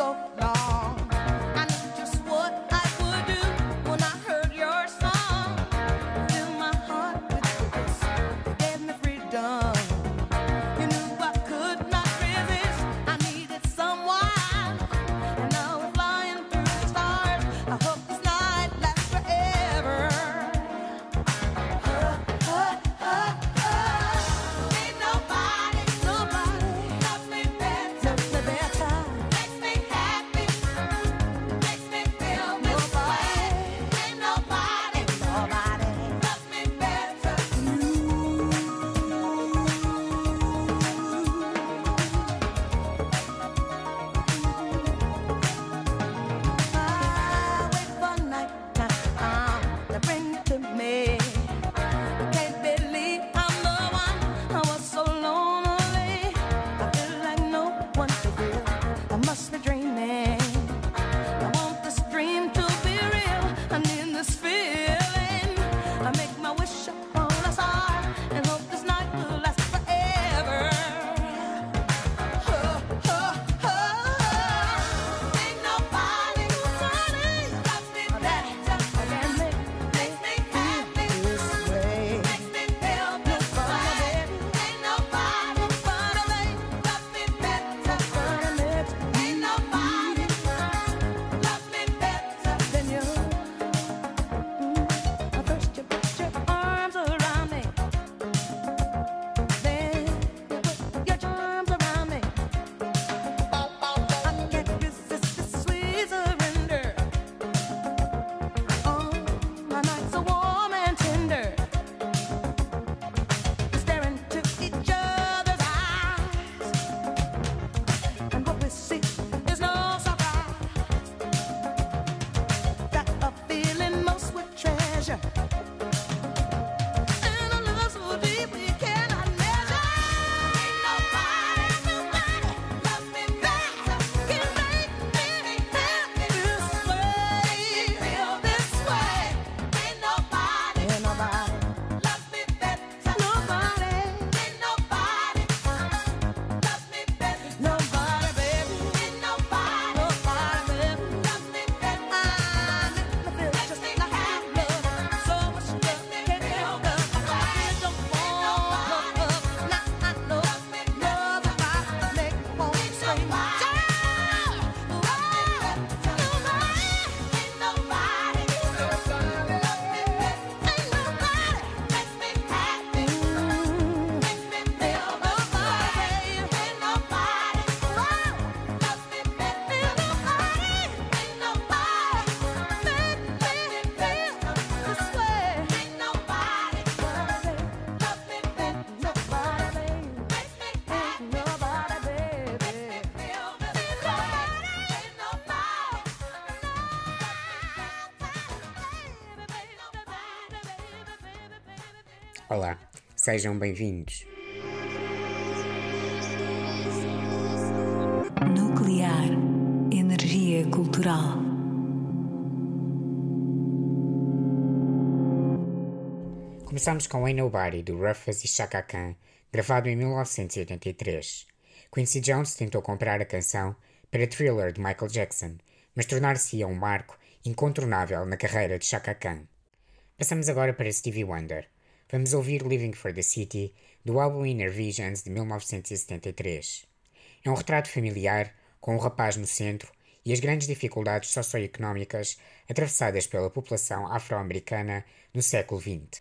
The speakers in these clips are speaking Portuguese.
so Olá, sejam bem-vindos. Nuclear Energia Cultural. Começamos com Ain't Nobody, do Rufus e Chaka Khan, gravado em 1983. Quincy Jones tentou comprar a canção para Thriller de Michael Jackson, mas tornar-se-ia um marco incontornável na carreira de Chaka Khan. Passamos agora para Stevie Wonder. Vamos ouvir Living for the City, do álbum Inner Visions de 1973. É um retrato familiar, com o um rapaz no centro e as grandes dificuldades socioeconómicas atravessadas pela população afro-americana no século XX.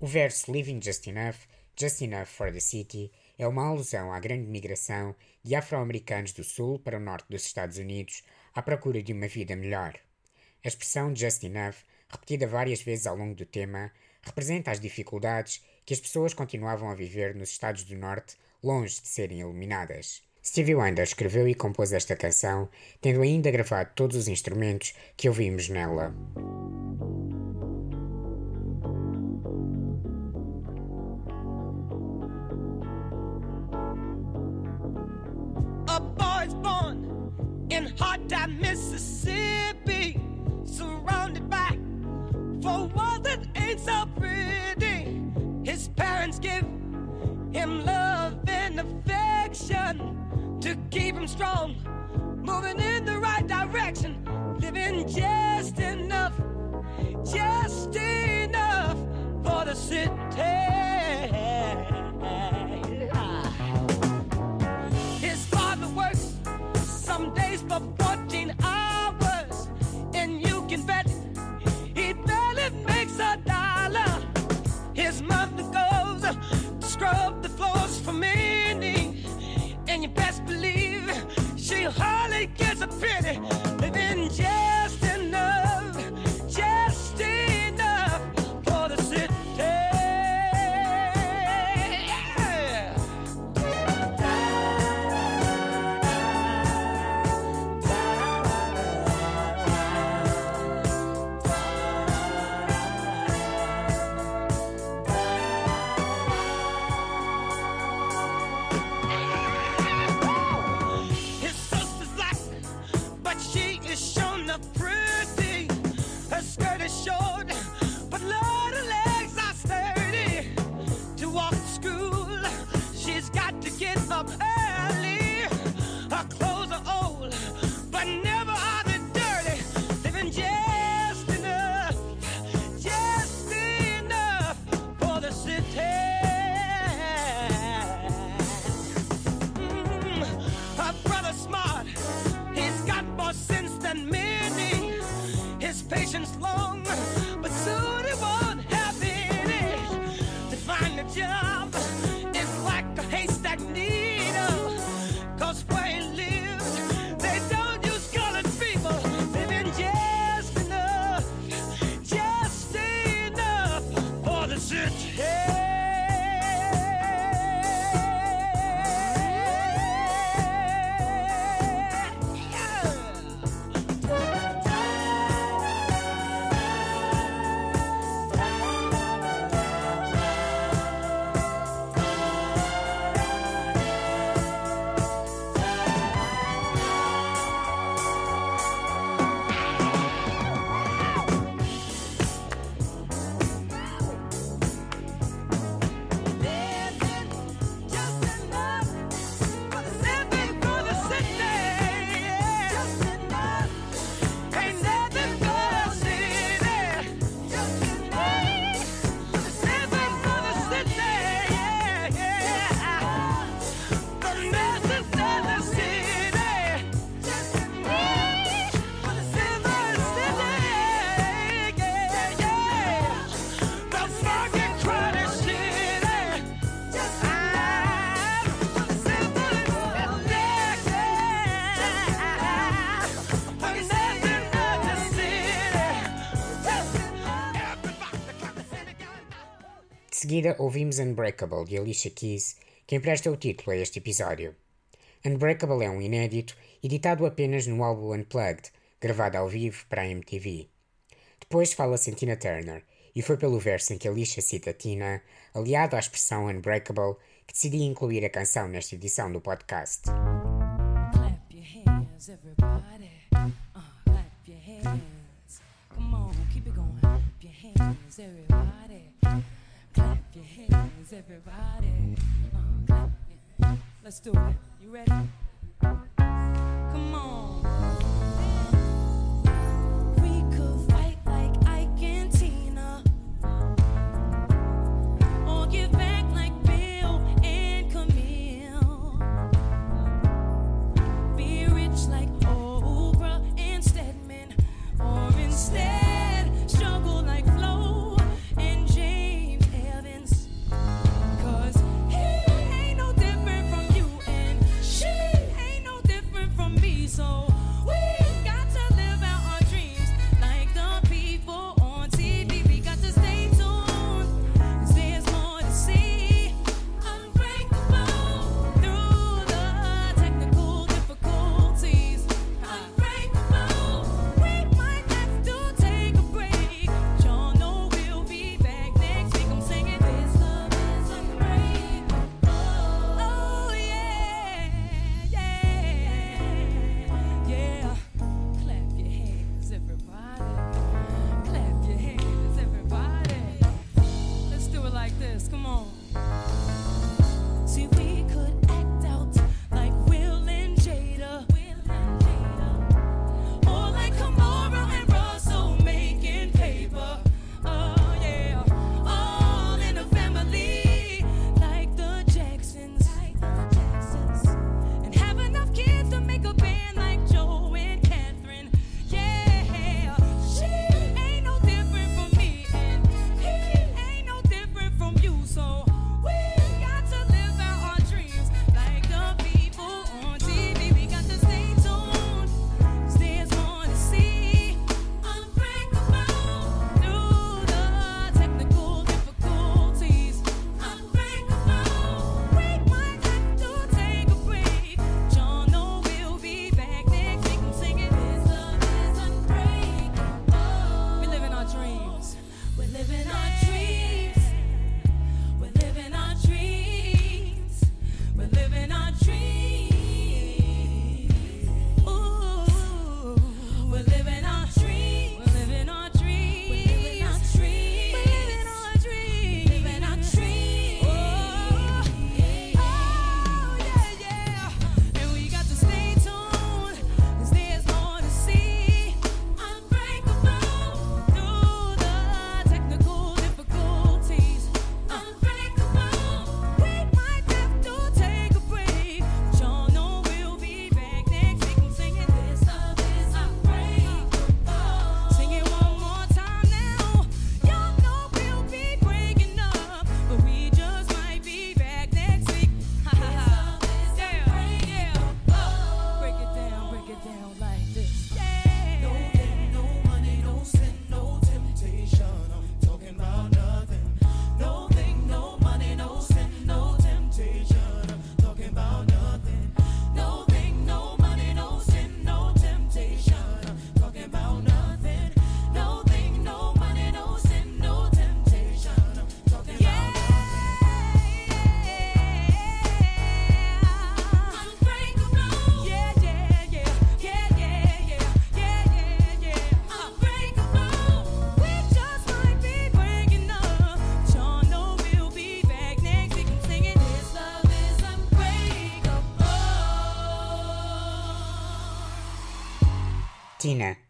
O verso Living Just Enough, Just Enough for the City é uma alusão à grande migração de afro-americanos do sul para o norte dos Estados Unidos à procura de uma vida melhor. A expressão Just Enough, repetida várias vezes ao longo do tema, representa as dificuldades que as pessoas continuavam a viver nos Estados do Norte, longe de serem iluminadas. Stevie Wonder escreveu e compôs esta canção, tendo ainda gravado todos os instrumentos que ouvimos nela. Seguida, ouvimos Unbreakable de Alicia Keys, que empresta o título a este episódio. Unbreakable é um inédito, editado apenas no álbum Unplugged, gravado ao vivo para a MTV. Depois fala-se Tina Turner, e foi pelo verso em que Alicia cita Tina, aliado à expressão Unbreakable, que decidi incluir a canção nesta edição do podcast. Clap your hands, everybody. Uh, clap your hands. Come on, keep it going. Clap your hands, everybody. Clap your hands, everybody. Uh, clap your- Let's do it. You ready? Come on.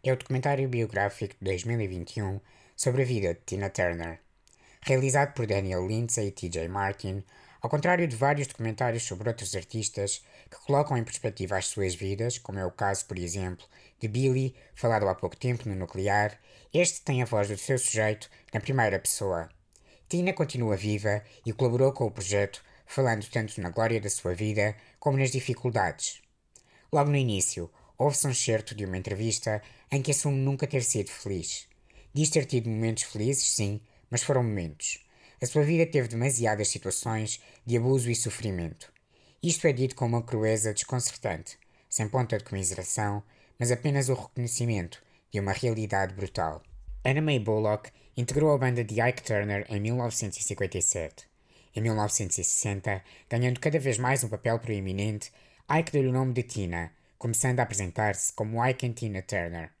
É o documentário biográfico de 2021 sobre a vida de Tina Turner. Realizado por Daniel Lindsay e TJ Martin, ao contrário de vários documentários sobre outros artistas que colocam em perspectiva as suas vidas, como é o caso, por exemplo, de Billy, falado há pouco tempo no Nuclear, este tem a voz do seu sujeito na primeira pessoa. Tina continua viva e colaborou com o projeto, falando tanto na glória da sua vida como nas dificuldades. Logo no início, ouve-se um excerto de uma entrevista em que assume nunca ter sido feliz. Diz ter tido momentos felizes, sim, mas foram momentos. A sua vida teve demasiadas situações de abuso e sofrimento. Isto é dito com uma crueza desconcertante, sem ponta de comiseração, mas apenas o reconhecimento de uma realidade brutal. Anna May Bullock integrou a banda de Ike Turner em 1957. Em 1960, ganhando cada vez mais um papel proeminente, Ike deu-lhe o nome de Tina, começando a apresentar-se como Ike and Tina Turner.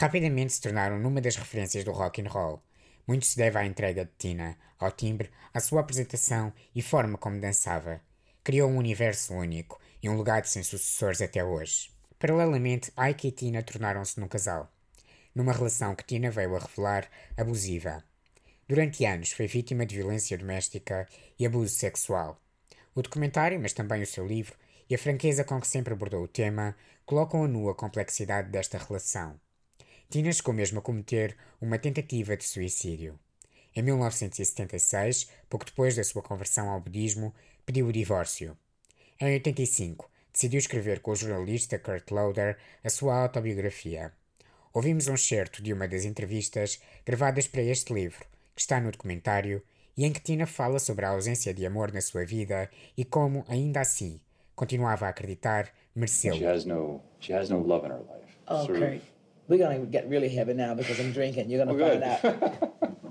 Rapidamente se tornaram numa das referências do rock and roll. Muito se deve à entrega de Tina, ao timbre, à sua apresentação e forma como dançava. Criou um universo único e um legado sem sucessores até hoje. Paralelamente, Ike e Tina tornaram-se num casal. Numa relação que Tina veio a revelar abusiva. Durante anos foi vítima de violência doméstica e abuso sexual. O documentário, mas também o seu livro, e a franqueza com que sempre abordou o tema, colocam a nu a complexidade desta relação. Tina chegou mesmo a cometer uma tentativa de suicídio. Em 1976, pouco depois da sua conversão ao budismo, pediu o divórcio. Em 85, decidiu escrever com o jornalista Kurt Loder a sua autobiografia. Ouvimos um excerto de uma das entrevistas gravadas para este livro, que está no documentário, e em que Tina fala sobre a ausência de amor na sua vida e como, ainda assim, continuava a acreditar She merecê-lo. has no she has no love in her life. Oh, Sort of- Kurt, we're gonna get really heavy now because I'm drinking. You're gonna oh, Well, find out.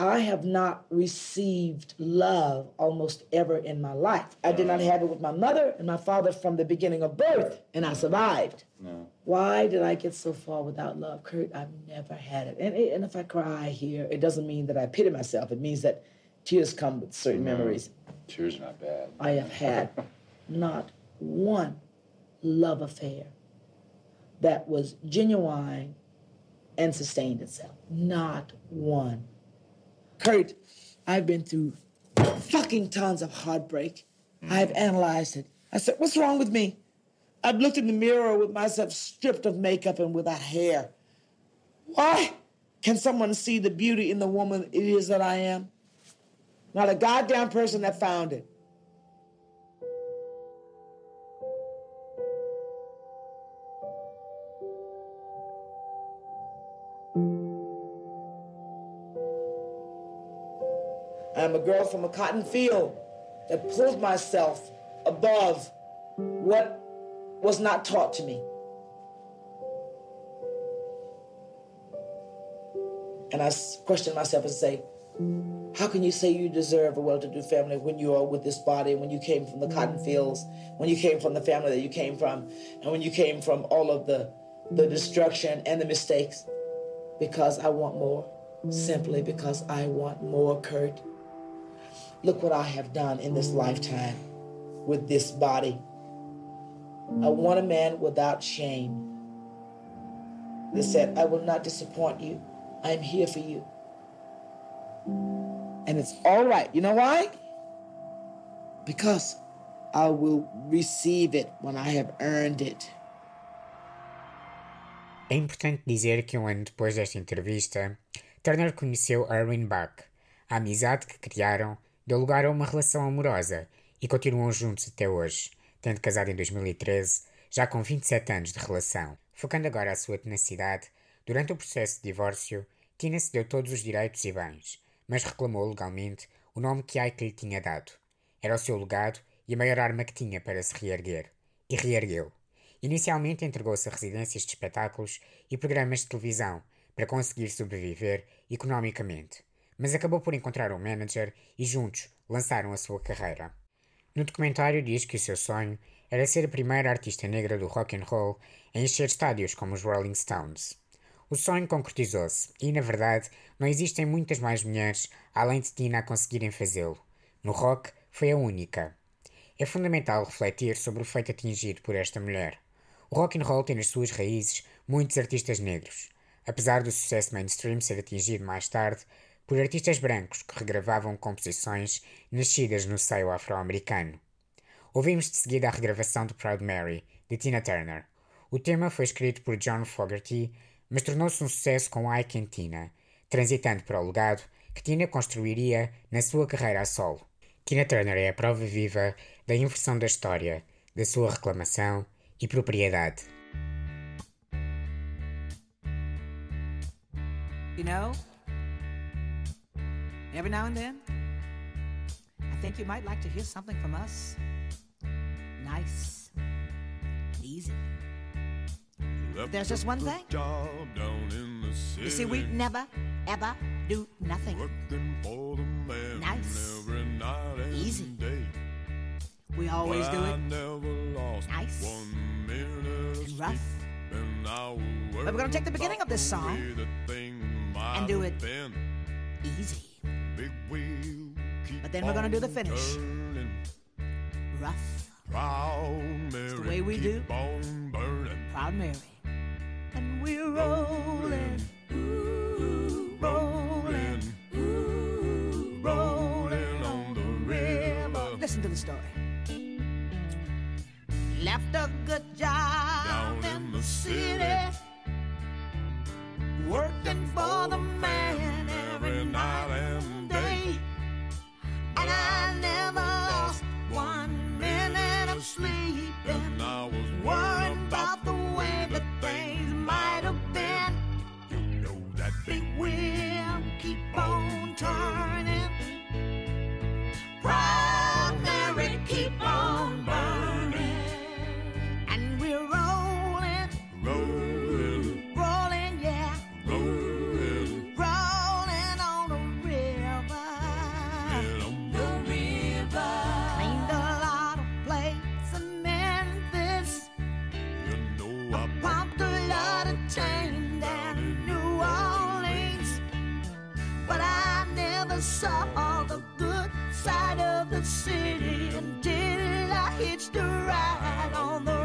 I have not received love almost ever in my life. I did not have it with my mother and my father from the beginning of birth, and I survived. Why did I get so far without love, Kurt? I've never had it. And, and if I cry here, it doesn't mean that I pity myself. It means that Tears come with certain memories. Tears are not bad. I have had not one love affair that was genuine and sustained itself. Not one. Kurt, I've been through fucking tons of heartbreak. Mm. I've analyzed it. I said, what's wrong with me? I've looked in the mirror with myself stripped of makeup and without hair. Why can someone see the beauty in the woman it is that I am? Not a goddamn person that found it. I'm a girl from a cotton field that pulled myself above what was not taught to me. And I question myself and say, how can you say you deserve a well to do family when you are with this body, when you came from the cotton fields, when you came from the family that you came from, and when you came from all of the, the destruction and the mistakes? Because I want more. Simply because I want more, Kurt. Look what I have done in this lifetime with this body. I want a man without shame. They said, I will not disappoint you. I am here for you. And it's all right. You know why? Because I will receive it when I have earned it. É importante dizer que um ano depois desta entrevista, Turner conheceu Erwin Bach. A amizade que criaram deu lugar a uma relação amorosa e continuam juntos até hoje, tendo casado em 2013, já com 27 anos de relação. Focando agora a sua tenacidade, durante o processo de divórcio, Tina cedeu todos os direitos e bens, mas reclamou legalmente o nome que Ike lhe tinha dado. Era o seu legado e a maior arma que tinha para se reerguer. E reergueu. Inicialmente entregou-se a residências de espetáculos e programas de televisão para conseguir sobreviver economicamente, mas acabou por encontrar um manager e juntos lançaram a sua carreira. No documentário diz que o seu sonho era ser a primeira artista negra do rock and roll a encher estádios como os Rolling Stones. O sonho concretizou-se e, na verdade, não existem muitas mais mulheres além de Tina a conseguirem fazê-lo. No rock, foi a única. É fundamental refletir sobre o feito atingido por esta mulher. O rock and roll tem nas suas raízes muitos artistas negros, apesar do sucesso mainstream ser atingido mais tarde por artistas brancos que regravavam composições nascidas no seio afro-americano. Ouvimos de seguida a regravação de Proud Mary, de Tina Turner. O tema foi escrito por John Fogerty, mas tornou-se um sucesso com Ike e Tina, transitando para o legado que Tina construiria na sua carreira a solo. Tina Turner é a prova viva da inversão da história, da sua reclamação e propriedade. You know, every now and then, I think you might like to hear something from us nice easy. But there's just one thing. You see, we never, ever do nothing. nice. easy. Day. We always but do it nice and rough. But we're going to take the beginning of this song and do it easy. But then we're gonna do the finish. rough, Proud Mary, way we do. proud Mary. And we're rolling, ooh, rolling, ooh, rolling on the river. Listen to the story. Left a good job Down in the city. working for the saw all the good side of the city. And did I hitch the ride on the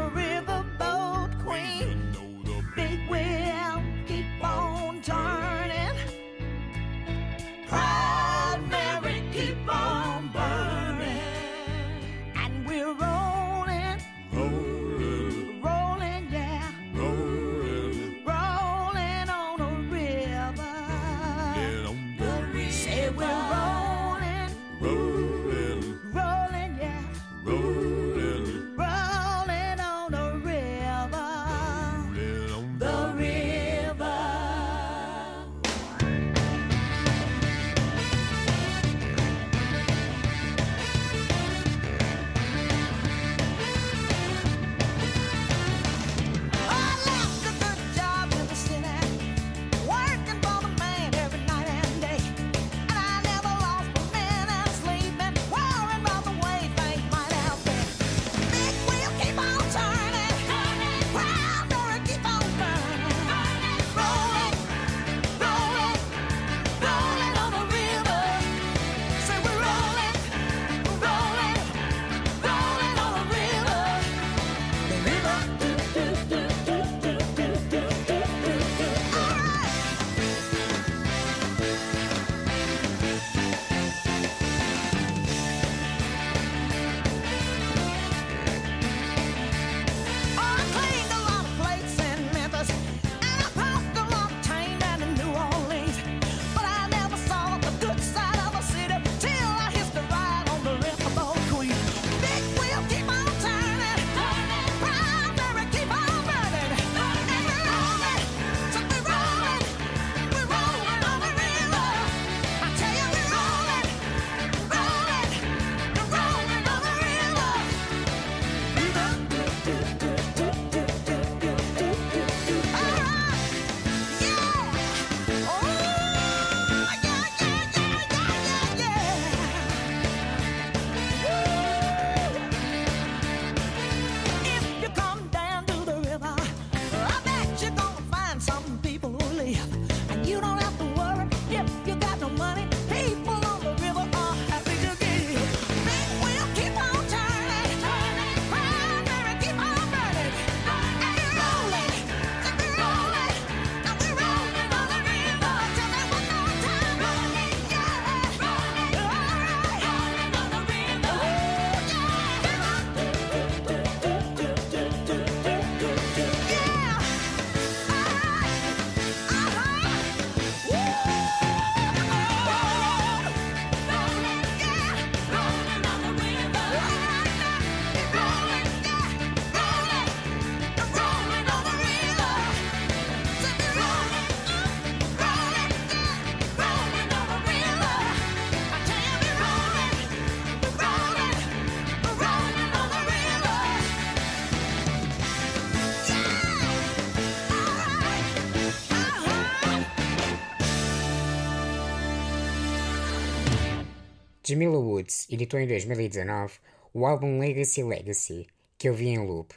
de Mila Woods editou em 2019 o álbum Legacy Legacy, que eu vi em loop.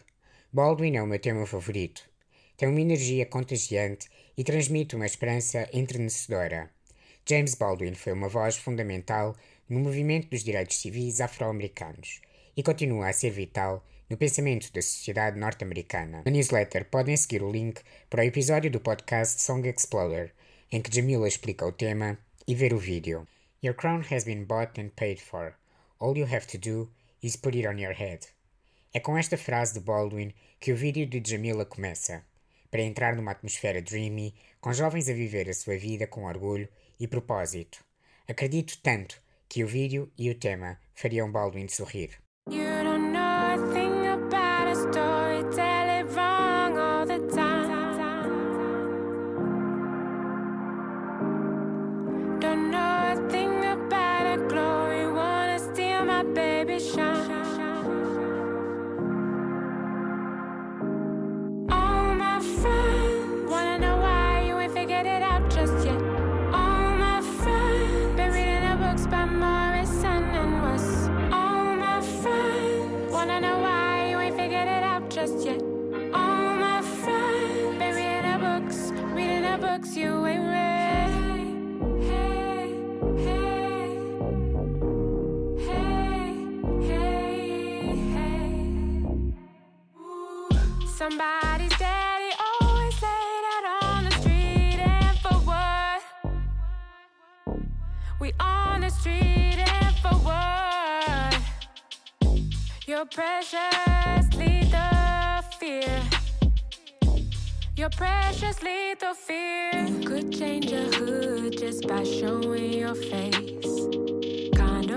Baldwin é o meu tema favorito. Tem uma energia contagiante e transmite uma esperança entrenecedora. James Baldwin foi uma voz fundamental no movimento dos direitos civis afro-americanos e continua a ser vital no pensamento da sociedade norte-americana. Na newsletter podem seguir o link para o episódio do podcast Song Explorer, em que Jamila explica o tema e ver o vídeo. Your crown has been bought and paid for. All you have to do is put it on your head. É com esta frase de Baldwin que o vídeo de Jamila começa, para entrar numa atmosfera dreamy, com jovens a viver a sua vida com orgulho e propósito. Acredito tanto que o vídeo e o tema fariam Baldwin sorrir.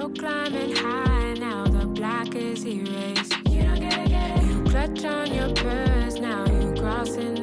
Still climbing high, now the black is erased. You don't get it, get it. You clutch on your purse, now you crossing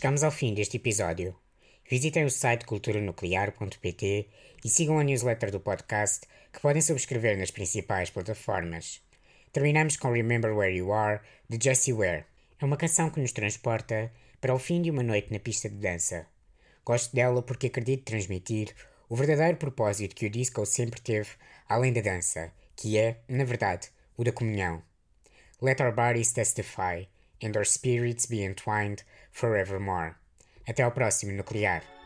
Chegamos ao fim deste episódio. Visitem o site culturanuclear.pt e sigam a newsletter do podcast que podem subscrever nas principais plataformas. Terminamos com Remember Where You Are, de Jessie Ware. É uma canção que nos transporta para o fim de uma noite na pista de dança. Gosto dela porque acredito transmitir o verdadeiro propósito que o disco sempre teve além da dança, que é, na verdade, o da comunhão. Let our bodies testify, and our spirits be entwined forevermore. Até ao próximo Nuclear!